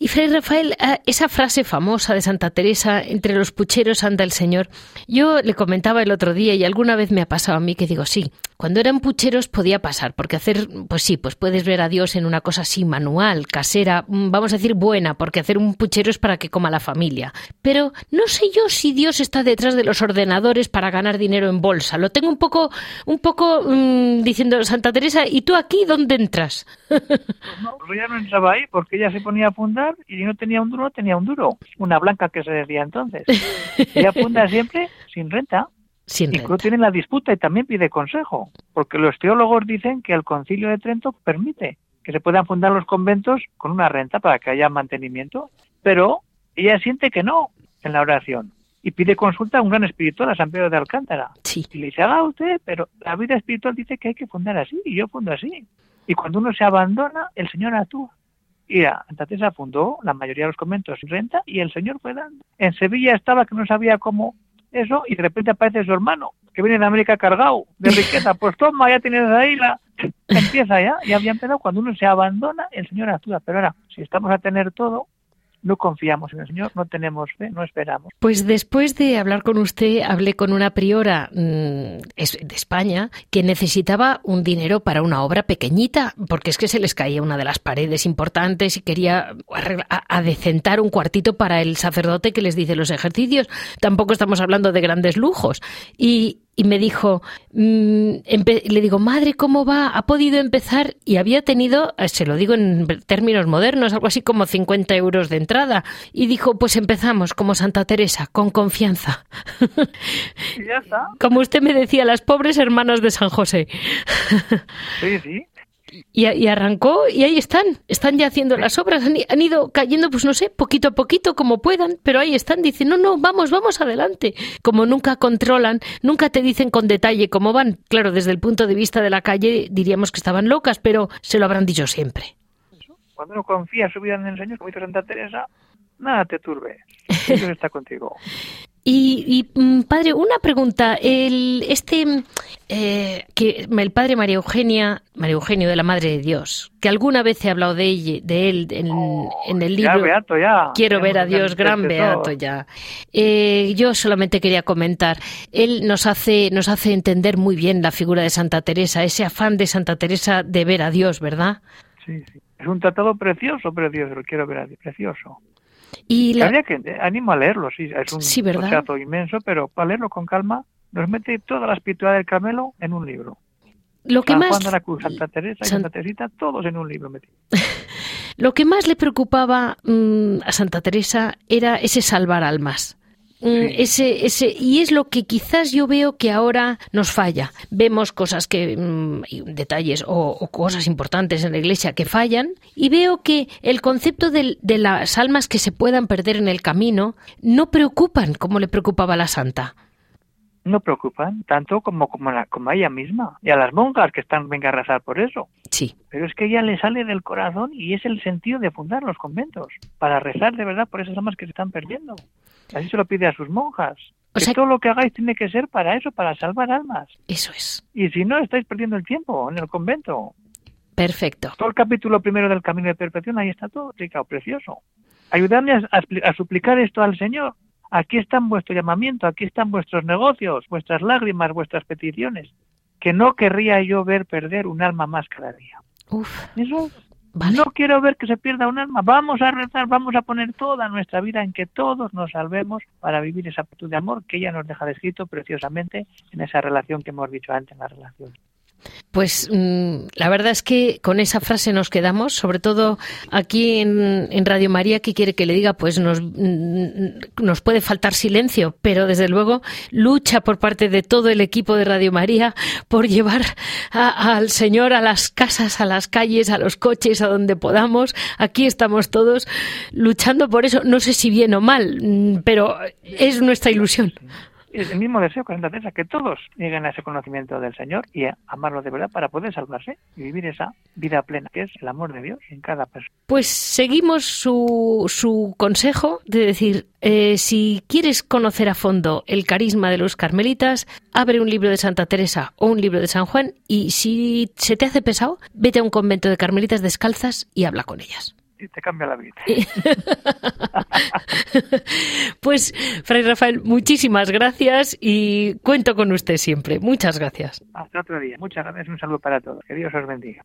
Y Fray Rafael, ah, esa frase famosa de Santa Teresa, entre los pucheros anda el Señor, yo le comentaba el otro día y alguna vez me ha pasado a mí que digo, sí, cuando eran pucheros podía pasar, porque hacer, pues sí, pues puedes ver a Dios en una cosa así manual, casera, mm, vamos a decir buena, porque hacer un puchero es para que coma la familia. Pero no sé yo si Dios está detrás de los ordenadores para ganar dinero en bolsa. Lo tengo un poco, un poco mm, diciendo Santa Teresa, ¿y tú aquí dónde entras? *laughs* Pues no, ya no entraba ahí, porque ella se ponía a y no tenía un duro, tenía un duro. Una blanca que se decía entonces. Ella funda *laughs* siempre sin renta. Sin Incluso tiene la disputa y también pide consejo, porque los teólogos dicen que el concilio de Trento permite que se puedan fundar los conventos con una renta para que haya mantenimiento, pero ella siente que no en la oración y pide consulta a un gran espiritual, a San Pedro de Alcántara. Y le dice, haga usted, pero la vida espiritual dice que hay que fundar así y yo fundo así. Y cuando uno se abandona, el Señor actúa. Y Teresa fundó la mayoría de los conventos sin renta y el señor fue dando. En Sevilla estaba que no sabía cómo eso y de repente aparece su hermano que viene de América cargado de riqueza. Pues toma, ya tienes ahí la... Empieza ya, ya había empezado. Cuando uno se abandona, el Señor actúa. Pero ahora, si estamos a tener todo, no confiamos en el Señor, no tenemos fe, no esperamos. Pues después de hablar con usted, hablé con una priora mm, de España que necesitaba un dinero para una obra pequeñita, porque es que se les caía una de las paredes importantes y quería adecentar un cuartito para el sacerdote que les dice los ejercicios. Tampoco estamos hablando de grandes lujos. Y, y me dijo, mm, le digo, madre, ¿cómo va? ¿Ha podido empezar? Y había tenido, eh, se lo digo en términos modernos, algo así como 50 euros de entrada. Y dijo, pues empezamos como Santa Teresa, con confianza. Y ya está. Como usted me decía, las pobres hermanas de San José. Sí, sí. Y, arrancó y ahí están, están ya haciendo las obras, han, ido cayendo, pues no sé, poquito a poquito como puedan, pero ahí están, dicen, no, no, vamos, vamos adelante. Como nunca controlan, nunca te dicen con detalle cómo van. Claro, desde el punto de vista de la calle diríamos que estaban locas, pero se lo habrán dicho siempre. Cuando uno confía en su vida en el Señor, como dice Santa Teresa, nada te turbe. Dios *laughs* está contigo. Y, mm, padre, una pregunta. El, este, eh, que el padre María Eugenia, María Eugenio de la Madre de Dios, que alguna vez he hablado de, de él en, oh, el libro. beato ya. Quiero ver a Dios, gran beato ya. Eh, yo solamente quería comentar. Él nos hace, nos hace entender muy bien la figura de Santa Teresa, ese afán de Santa Teresa de ver a Dios, ¿verdad? Sí, sí. Es un tratado precioso, precioso. Quiero ver a Dios, precioso. Y Habría que animo a leerlo, sí, es un sí, inmenso, pero para leerlo con calma nos mete toda la espiritualidad del Carmelo en un libro. Lo que San más Juan de la Cruz, Santa Teresa y Santa Teresita, todos en un libro metidos. *laughs* Lo que más le preocupaba mm, a Santa Teresa era ese salvar almas. Mm, ese, ese, y es lo que quizás yo veo que ahora nos falla. Vemos cosas que, mm, detalles o, cosas importantes en la iglesia que fallan, y veo que el concepto de, de las almas que se puedan perder en el camino no preocupan como le preocupaba a la santa. No preocupan tanto como, como, como a ella misma y a las monjas que están venga a rezar por eso. Sí. Pero es que ella le sale del corazón y es el sentido de fundar los conventos, para rezar de verdad por esas almas que se están perdiendo. Así se lo pide a sus monjas. O que sea- todo lo que hagáis tiene que ser para eso, para salvar almas. Eso es. Y si no, estáis perdiendo el tiempo en el convento. Perfecto. Todo el capítulo primero del Camino de Perfección, ahí está todo explicado, precioso. Ayudadme a, a expli- a suplicar esto al Señor. Aquí está vuestro llamamiento, aquí están vuestros negocios, vuestras lágrimas, vuestras peticiones. Que no querría yo ver perder un alma más cada día. Uf. Eso Vale. no quiero ver que se pierda un alma. Vamos a rezar, vamos a poner toda nuestra vida en que todos nos salvemos para vivir esa actitud de amor que ella nos deja descrito preciosamente en esa relación que hemos dicho antes, en la relación. Pues mm, la verdad es que con esa frase nos quedamos, sobre todo aquí en, Radio María, que quiere que le diga, pues nos, mm, nos puede faltar silencio, pero desde luego lucha por parte de todo el equipo de Radio María por llevar al Señor a las casas, a las calles, a los coches, a donde podamos. Aquí estamos todos luchando por eso, no sé si bien o mal, mm, pero es nuestra ilusión. Es el mismo deseo que Santa Teresa, que todos lleguen a ese conocimiento del Señor y a amarlo de verdad para poder salvarse y vivir esa vida plena, que es el amor de Dios en cada persona. Pues seguimos su, su consejo de decir, eh, si quieres conocer a fondo el carisma de los carmelitas, abre un libro de Santa Teresa o un libro de San Juan y si se te hace pesado, vete a un convento de carmelitas descalzas y habla con ellas. Y te cambia la vida. *laughs* Pues, Fray Rafael, muchísimas gracias y cuento con usted siempre. Muchas gracias. Hasta otro día. Muchas gracias un saludo para todos. Que Dios os bendiga.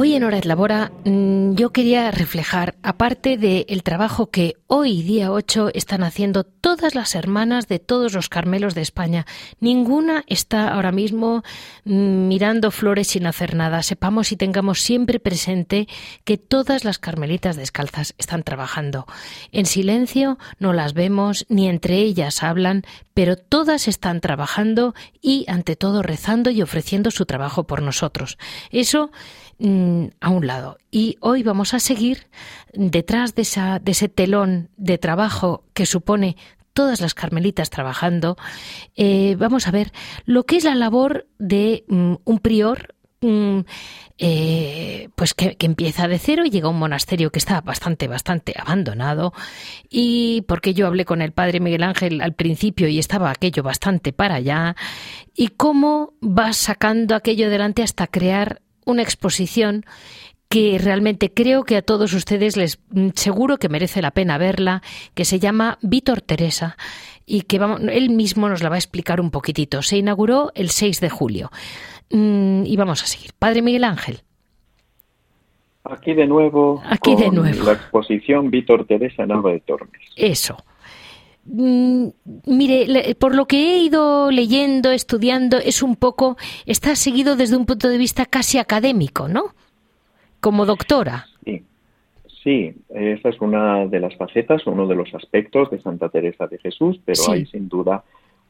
Hoy en Hora et Labora mm, yo quería reflejar, aparte del trabajo que hoy, día 8, están haciendo todas las hermanas de todos los Carmelos de España. Ninguna está ahora mismo mm, mirando flores sin hacer nada. Sepamos y tengamos siempre presente que todas las Carmelitas descalzas están trabajando. En silencio no las vemos, ni entre ellas hablan, pero todas están trabajando y, ante todo, rezando y ofreciendo su trabajo por nosotros. Eso mm, a un lado. Y hoy vamos a seguir detrás de, ese telón de trabajo que supone todas las carmelitas trabajando. eh, vamos a ver lo que es la labor de mm, un prior. Eh, pues que, empieza de cero y llega a un monasterio que está bastante, bastante abandonado. Y porque yo hablé con el padre Miguel Ángel al principio y estaba aquello bastante para allá. Y cómo va sacando aquello adelante hasta crear una exposición que realmente creo que a todos ustedes les mm, seguro que merece la pena verla, que se llama Víctor Teresa y que vamos, él mismo nos la va a explicar un poquitito. Se inauguró el 6 de julio. Mm, y vamos a seguir. Padre Miguel Ángel. Aquí de nuevo Aquí de con nuevo. la exposición Víctor Teresa en Alba de Tormes. Eso. Mm, Mire, por lo que he ido leyendo, estudiando, es un poco, está seguido desde un punto de vista casi académico, ¿no? Como doctora. Sí, sí, esa es una de las facetas, uno de los aspectos de Santa Teresa de Jesús, pero Sí. hay sin duda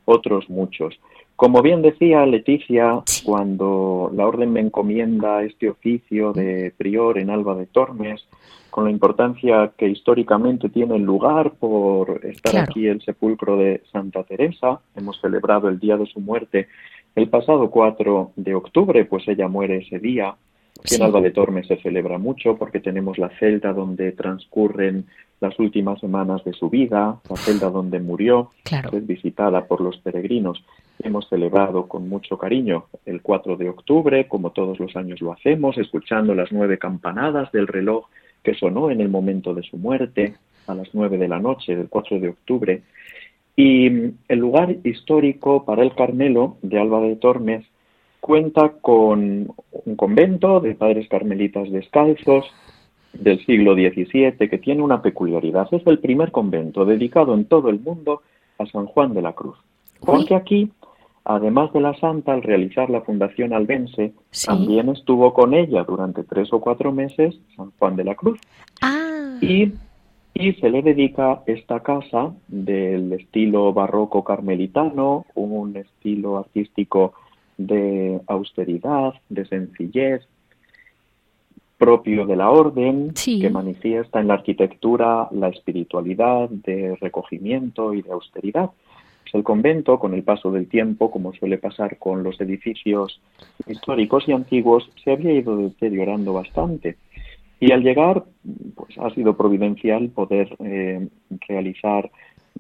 otros muchos. Como bien decía Leticia, cuando la orden me encomienda este oficio de prior en Alba de Tormes, con la importancia que históricamente tiene el lugar por estar Claro. aquí el sepulcro de Santa Teresa, hemos celebrado el día de su muerte el pasado 4 de octubre, pues ella muere ese día. Aquí Sí. en Alba de Tormes se celebra mucho porque tenemos la celda donde transcurren las últimas semanas de su vida, la celda donde murió, Claro. es visitada por los peregrinos. Hemos celebrado con mucho cariño el 4 de octubre, como todos los años lo hacemos, escuchando las nueve campanadas del reloj que sonó en el momento de su muerte, a las nueve de la noche del 4 de octubre. Y mm, el lugar histórico para el Carmelo de Alba de Tormes cuenta con un convento de padres carmelitas descalzos del siglo XVII que tiene una peculiaridad. Es el primer convento dedicado en todo el mundo a San Juan de la Cruz. Porque aquí, además de la santa, al realizar la fundación albense, también estuvo con ella durante tres o cuatro meses San Juan de la Cruz. Ah. Y, y se le dedica esta casa del estilo barroco carmelitano, un estilo artístico de austeridad, de sencillez, propio de la orden, que manifiesta en la arquitectura la espiritualidad de recogimiento y de austeridad. Pues el convento, con el paso del tiempo, como suele pasar con los edificios históricos y antiguos, se había ido deteriorando bastante. Y al llegar, pues ha sido providencial poder eh, realizar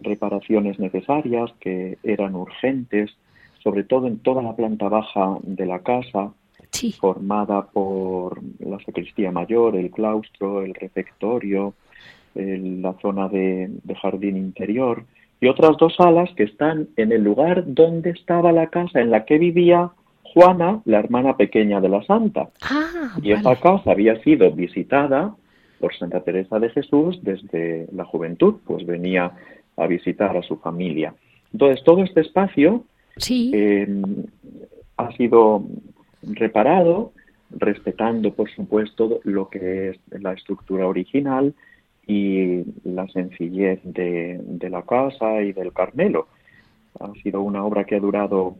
reparaciones necesarias que eran urgentes, sobre todo en toda la planta baja de la casa, formada por la sacristía mayor, el claustro, el refectorio, la zona de, jardín interior y otras dos salas que están en el lugar donde estaba la casa en la que vivía Juana, la hermana pequeña de la santa. Ah, y esa casa había sido visitada por Santa Teresa de Jesús desde la juventud, pues venía a visitar a su familia. Entonces, todo este espacio eh, ha sido reparado, respetando, por supuesto, lo que es la estructura original y la sencillez de, la casa y del Carmelo. Ha sido una obra que ha durado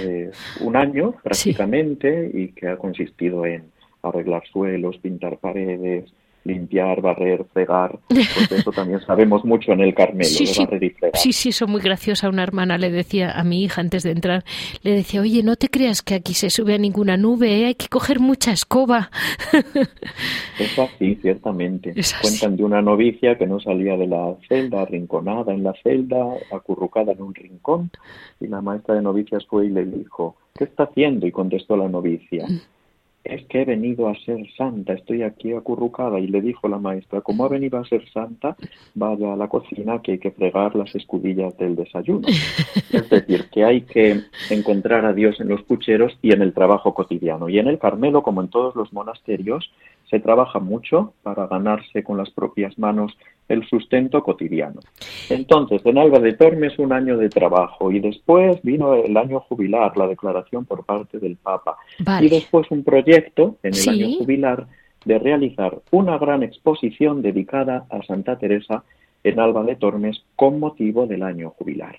eh, un año *laughs* prácticamente y que ha consistido en arreglar suelos, pintar paredes, limpiar, barrer, fregar, *laughs* pues eso también sabemos mucho en el Carmelo, sí, de barrer y fregar. Sí, sí, eso muy graciosa. Una hermana le decía a mi hija antes de entrar, le decía, oye, no te creas que aquí se sube a ninguna nube, ¿eh? hay que coger mucha escoba. *laughs* Es así, ciertamente. Cuentan de una novicia que no salía de la celda, arrinconada en la celda, acurrucada en un rincón, y la maestra de novicias fue y le dijo, ¿qué está haciendo? Y contestó la novicia, mm es que he venido a ser santa, estoy aquí acurrucada. Y le dijo la maestra, como ha venido a ser santa, vaya a la cocina que hay que fregar las escudillas del desayuno. *laughs* es decir, que hay que encontrar a Dios en los pucheros y en el trabajo cotidiano. Y en el Carmelo, como en todos los monasterios, se trabaja mucho para ganarse con las propias manos el sustento cotidiano. Entonces, en Alba de Tormes un año de trabajo y después vino el año jubilar, la declaración por parte del Papa. Y después un proyecto en el año jubilar de realizar una gran exposición dedicada a Santa Teresa en Alba de Tormes con motivo del año jubilar.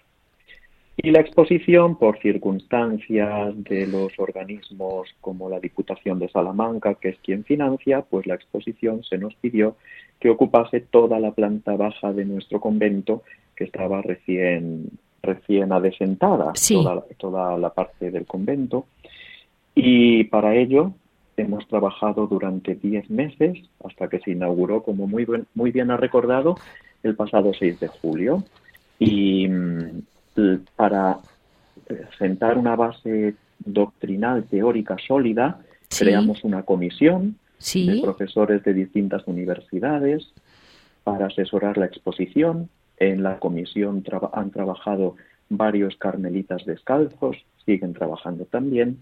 Y la exposición, por circunstancias de los organismos como la Diputación de Salamanca, que es quien financia, pues la exposición se nos pidió que ocupase toda la planta baja de nuestro convento, que estaba recién, recién adesentada, toda, toda la parte del convento. Y para ello hemos trabajado durante 10 meses hasta que se inauguró, como muy, muy bien ha recordado, el pasado 6 de julio. Y para sentar una base doctrinal teórica sólida, creamos una comisión de profesores de distintas universidades para asesorar la exposición. En la comisión han trabajado varios carmelitas descalzos, siguen trabajando también.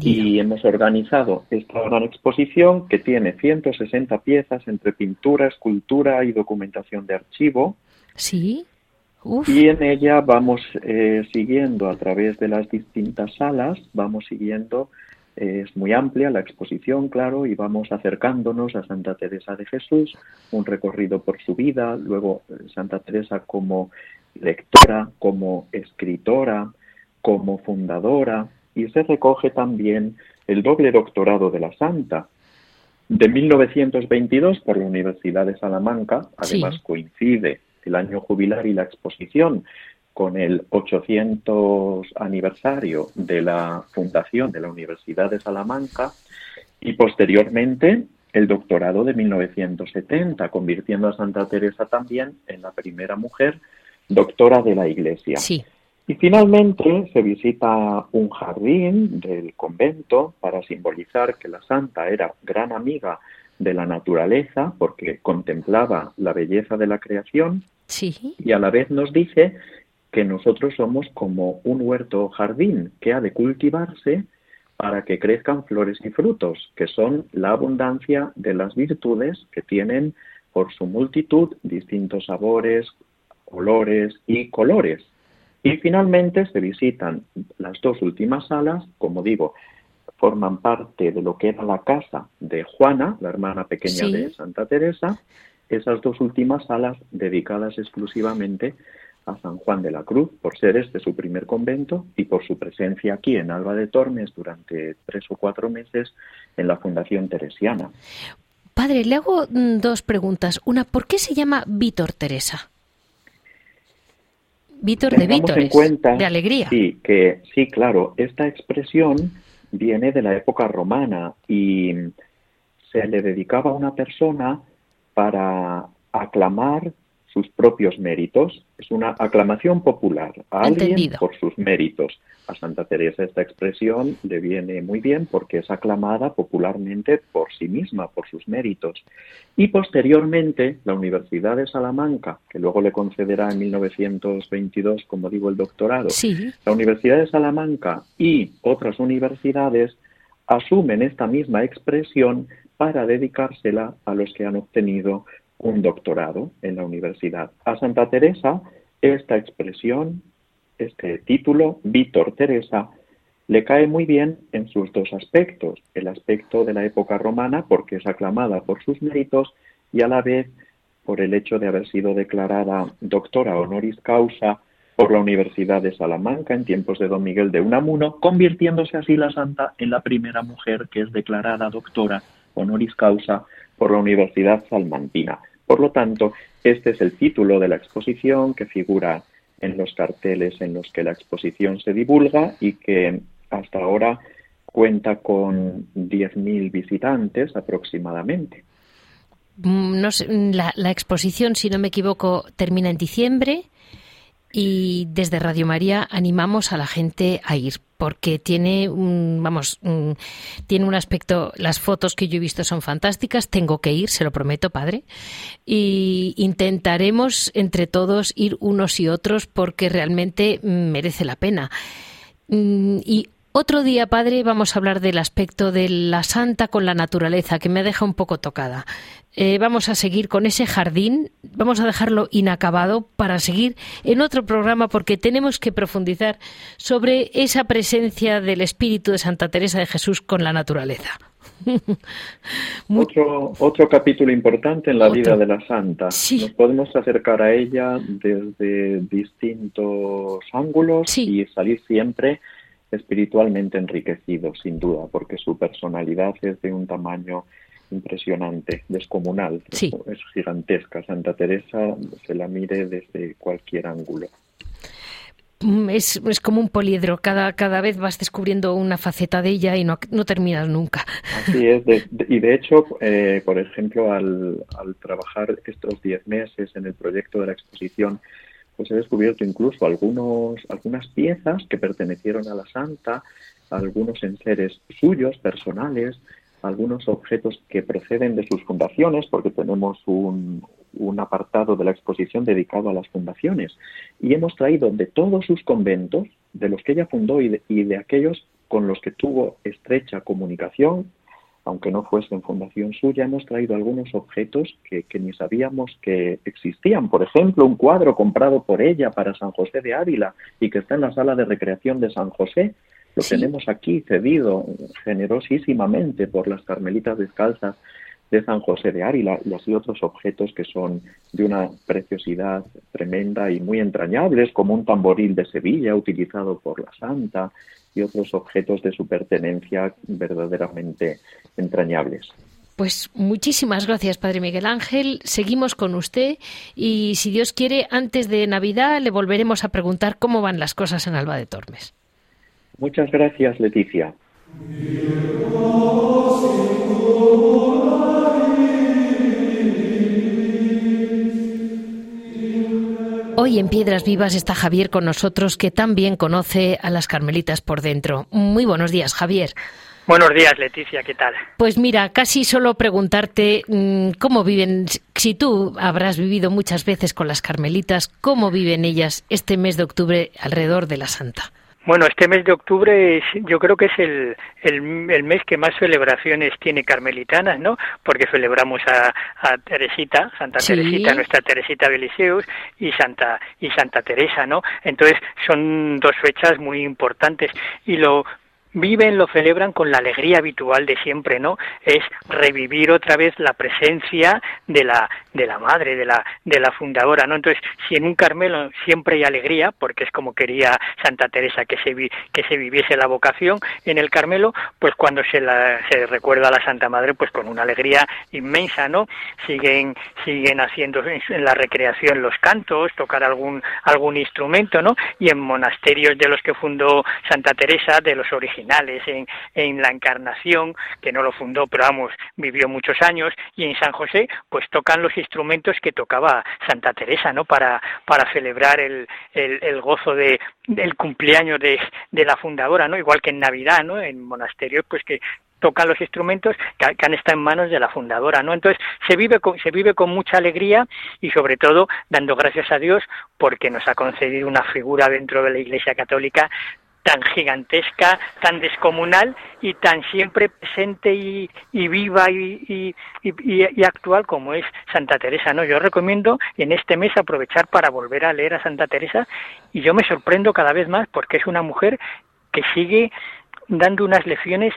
Y hemos organizado esta gran exposición que tiene 160 piezas entre pintura, escultura y documentación de archivo. Sí. Y en ella vamos eh, siguiendo a través de las distintas salas, vamos siguiendo, eh, es muy amplia la exposición, claro, y vamos acercándonos a Santa Teresa de Jesús, un recorrido por su vida, luego eh, Santa Teresa como lectora, como escritora, como fundadora, y se recoge también el doble doctorado de la Santa, de 1922 por la Universidad de Salamanca, además coincide el año jubilar y la exposición con el 800 aniversario de la fundación de la Universidad de Salamanca y posteriormente el doctorado de 1970, convirtiendo a Santa Teresa también en la primera mujer doctora de la Iglesia. Y finalmente se visita un jardín del convento para simbolizar que la santa era gran amiga de la naturaleza porque contemplaba la belleza de la creación y a la vez nos dice que nosotros somos como un huerto o jardín que ha de cultivarse para que crezcan flores y frutos, que son la abundancia de las virtudes que tienen por su multitud distintos sabores, olores y colores. Y finalmente se visitan las dos últimas salas, como digo, forman parte de lo que era la casa de Juana, la hermana pequeña de Santa Teresa, esas dos últimas salas dedicadas exclusivamente a San Juan de la Cruz, por ser este su primer convento y por su presencia aquí en Alba de Tormes durante tres o cuatro meses en la Fundación Teresiana. Padre, le hago mm, dos preguntas. Una, ¿por qué se llama Víctor Teresa? Víctor de Víctor, de alegría. Sí, que sí, claro, esta expresión viene de la época romana y se le dedicaba a una persona para aclamar sus propios méritos. Es una aclamación popular a alguien por sus méritos. A Santa Teresa esta expresión le viene muy bien porque es aclamada popularmente por sí misma, por sus méritos. Y posteriormente, la Universidad de Salamanca, que luego le concederá en 1922, como digo, el doctorado, la Universidad de Salamanca y otras universidades asumen esta misma expresión para dedicársela a los que han obtenido un doctorado en la universidad. A Santa Teresa, esta expresión, este título, Víctor Teresa, le cae muy bien en sus dos aspectos. El aspecto de la época romana, porque es aclamada por sus méritos, y a la vez por el hecho de haber sido declarada doctora honoris causa por la Universidad de Salamanca en tiempos de Don Miguel de Unamuno, convirtiéndose así la santa en la primera mujer que es declarada doctora honoris causa por la Universidad Salmantina. Por lo tanto, este es el título de la exposición que figura en los carteles en los que la exposición se divulga y que hasta ahora cuenta con 10.000 visitantes aproximadamente. Mm, no la, la, exposición, si no me equivoco, termina en diciembre y desde Radio María animamos a la gente a ir porque tiene un, vamos, tiene un aspecto, las fotos que yo he visto son fantásticas, tengo que ir, se lo prometo, padre, y intentaremos entre todos ir unos y otros porque realmente merece la pena. Mm, y otro día, padre, vamos a hablar del aspecto de la santa con la naturaleza, que me deja un poco tocada. Eh, vamos a seguir con ese jardín, vamos a dejarlo inacabado para seguir en otro programa porque tenemos que profundizar sobre esa presencia del Espíritu de Santa Teresa de Jesús con la naturaleza. *laughs* otro, otro capítulo importante en la vida de la santa. Nos podemos acercar a ella desde distintos ángulos y salir siempre espiritualmente enriquecido, sin duda, porque su personalidad es de un tamaño impresionante, descomunal, es gigantesca. Santa Teresa se la mire desde cualquier ángulo. Mm, es, es, como un poliedro, cada, cada vez vas descubriendo una faceta de ella y no, no terminas nunca. Así es, y de hecho, eh, por ejemplo, al, al trabajar estos diez meses en el proyecto de la exposición, pues he descubierto incluso algunos, algunas piezas que pertenecieron a la santa, algunos enseres suyos, personales, algunos objetos que proceden de sus fundaciones, porque tenemos un, un apartado de la exposición dedicado a las fundaciones. Y hemos traído de todos sus conventos, de los que ella fundó y de aquellos con los que tuvo estrecha comunicación, aunque no fuese en fundación suya, hemos traído algunos objetos que, ni sabíamos que existían. Por ejemplo, un cuadro comprado por ella para San José de Ávila y que está en la sala de recreación de San José. Lo tenemos aquí cedido generosísimamente por las Carmelitas Descalzas de San José de Ávila y así otros objetos que son de una preciosidad tremenda y muy entrañables, como un tamboril de Sevilla utilizado por la Santa, y otros objetos de su pertenencia verdaderamente entrañables. Pues muchísimas gracias, Padre Miguel Ángel. Seguimos con usted y, si Dios quiere, antes de Navidad le volveremos a preguntar cómo van las cosas en Alba de Tormes. Muchas gracias, Leticia. Hoy en Piedras Vivas está Javier con nosotros, que también conoce a las carmelitas por dentro. Muy buenos días, Javier. Buenos días, Leticia, ¿qué tal? Pues mira, casi solo preguntarte mm, cómo viven, si tú habrás vivido muchas veces con las carmelitas, cómo viven ellas este mes de octubre alrededor de la Santa. Bueno, este mes de octubre es, yo creo que es el, el, mes que más celebraciones tiene carmelitanas, ¿no? Porque celebramos a, a Teresita, Santa Teresita, nuestra Teresita Beliseus y Santa y Santa Teresa, ¿no? Entonces son dos fechas muy importantes y lo viven, lo celebran con la alegría habitual de siempre, ¿no? Es revivir otra vez la presencia de la de la madre, de la de la fundadora, ¿no? Entonces, si en un Carmelo siempre hay alegría, porque es como quería Santa Teresa que se que se viviese la vocación en el Carmelo, pues cuando se la se recuerda a la Santa Madre, pues con una alegría inmensa, ¿no? Siguen siguen haciendo en la recreación los cantos, tocar algún algún instrumento, ¿no? Y en monasterios de los que fundó Santa Teresa, de los originales en, la Encarnación, que no lo fundó, pero vamos, vivió muchos años, y en San José, pues tocan los instrumentos que tocaba Santa Teresa, ¿no? Para, para celebrar el, el, gozo de, del cumpleaños de, de la fundadora, ¿no? Igual que en Navidad, ¿no? En monasterios, pues que tocan los instrumentos que, han estado en manos de la fundadora, ¿no? Entonces se vive con, se vive con mucha alegría y sobre todo dando gracias a Dios porque nos ha concedido una figura dentro de la Iglesia Católica tan gigantesca, tan descomunal y tan siempre presente y, viva y, y, actual como es Santa Teresa. ¿no? Yo recomiendo en este mes aprovechar para volver a leer a Santa Teresa y yo me sorprendo cada vez más porque es una mujer que sigue dando unas lecciones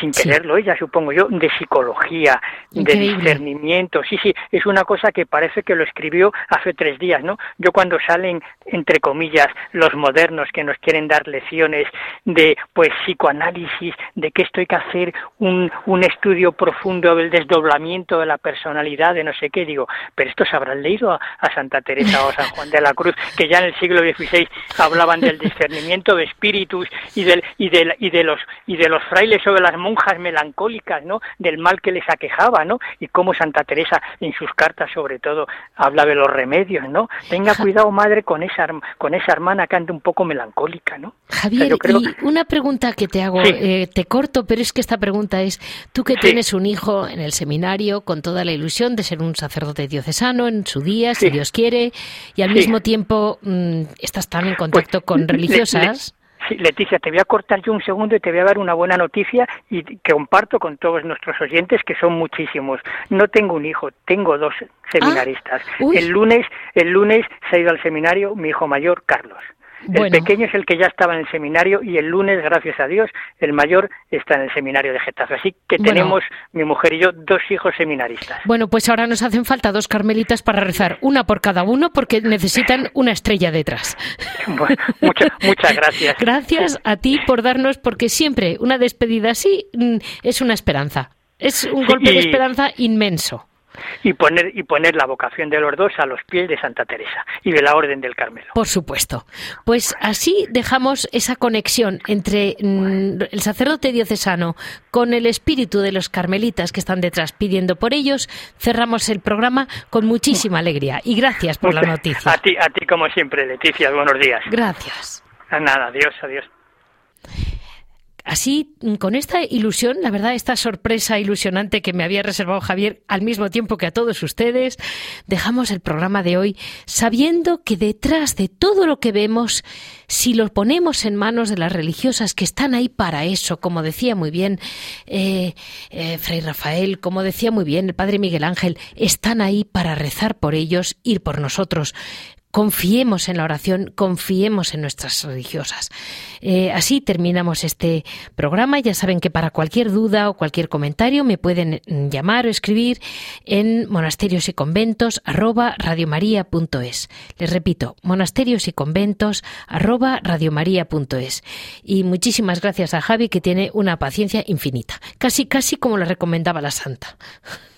sin quererlo ella, supongo yo, de psicología, de discernimiento. Sí, sí, es una cosa que parece que lo escribió hace tres días, ¿no? Yo cuando salen, entre comillas, los modernos que nos quieren dar lecciones de, pues, psicoanálisis, de que esto hay que hacer un, un estudio profundo del desdoblamiento de la personalidad, de no sé qué, digo, pero estos habrán leído a, Santa Teresa o a San Juan de la Cruz, que ya en el siglo XVI hablaban del discernimiento de espíritus y, del, y, de, y, de los, y de los frailes sobre las monjas melancólicas, ¿no? Del mal que les aquejaba, ¿no? Y cómo Santa Teresa en sus cartas sobre todo habla de los remedios, ¿no? Tenga cuidado, madre, con esa con esa hermana que anda un poco melancólica, ¿no? Javier, y una pregunta que te hago, eh, te corto, pero es que esta pregunta es, tú que tienes un hijo en el seminario con toda la ilusión de ser un sacerdote diocesano en su día, si Dios quiere, y al mismo tiempo mm, estás tan en pues, contacto con religiosas. Sí, Leticia, te voy a cortar yo un segundo y te voy a dar una buena noticia y que comparto con todos nuestros oyentes, que son muchísimos. No tengo un hijo, tengo dos seminaristas. Ah, el lunes, el lunes se ha ido al seminario mi hijo mayor, Carlos. El pequeño es el que ya estaba en el seminario y el lunes, gracias a Dios, el mayor está en el seminario de Getafe. Así que tenemos, mi mujer y yo, dos hijos seminaristas. Bueno, pues ahora nos hacen falta dos carmelitas para rezar, una por cada uno, porque necesitan una estrella detrás. *laughs* muchas gracias. Gracias a ti por darnos, porque siempre una despedida así mm, es una esperanza. Es un golpe de esperanza inmenso y poner y poner la vocación de los dos a los pies de Santa Teresa y de la Orden del Carmelo. Por supuesto. Pues así dejamos esa conexión entre mm, el sacerdote diocesano con el espíritu de los carmelitas que están detrás pidiendo por ellos. Cerramos el programa con muchísima alegría y gracias por la noticia. A ti, a ti como siempre, Leticia. Buenos días. Gracias. nada, adiós, adiós. Así, con esta ilusión, la verdad, esta sorpresa ilusionante que me había reservado Javier al mismo tiempo que a todos ustedes, dejamos el programa de hoy sabiendo que detrás de todo lo que vemos, si lo ponemos en manos de las religiosas que están ahí para eso, como decía muy bien eh, eh, Fray Rafael, como decía muy bien el Padre Miguel Ángel, están ahí para rezar por ellos, ir por nosotros. Confiemos en la oración, confiemos en nuestras religiosas. Eh, así terminamos este programa. Ya saben que para cualquier duda o cualquier comentario me pueden llamar o escribir en monasterios y conventos arroba radiomaria.es. Les repito, monasterios y conventos arroba radiomaria.es. Y muchísimas gracias a Javi que tiene una paciencia infinita, casi casi como la recomendaba la santa. *laughs*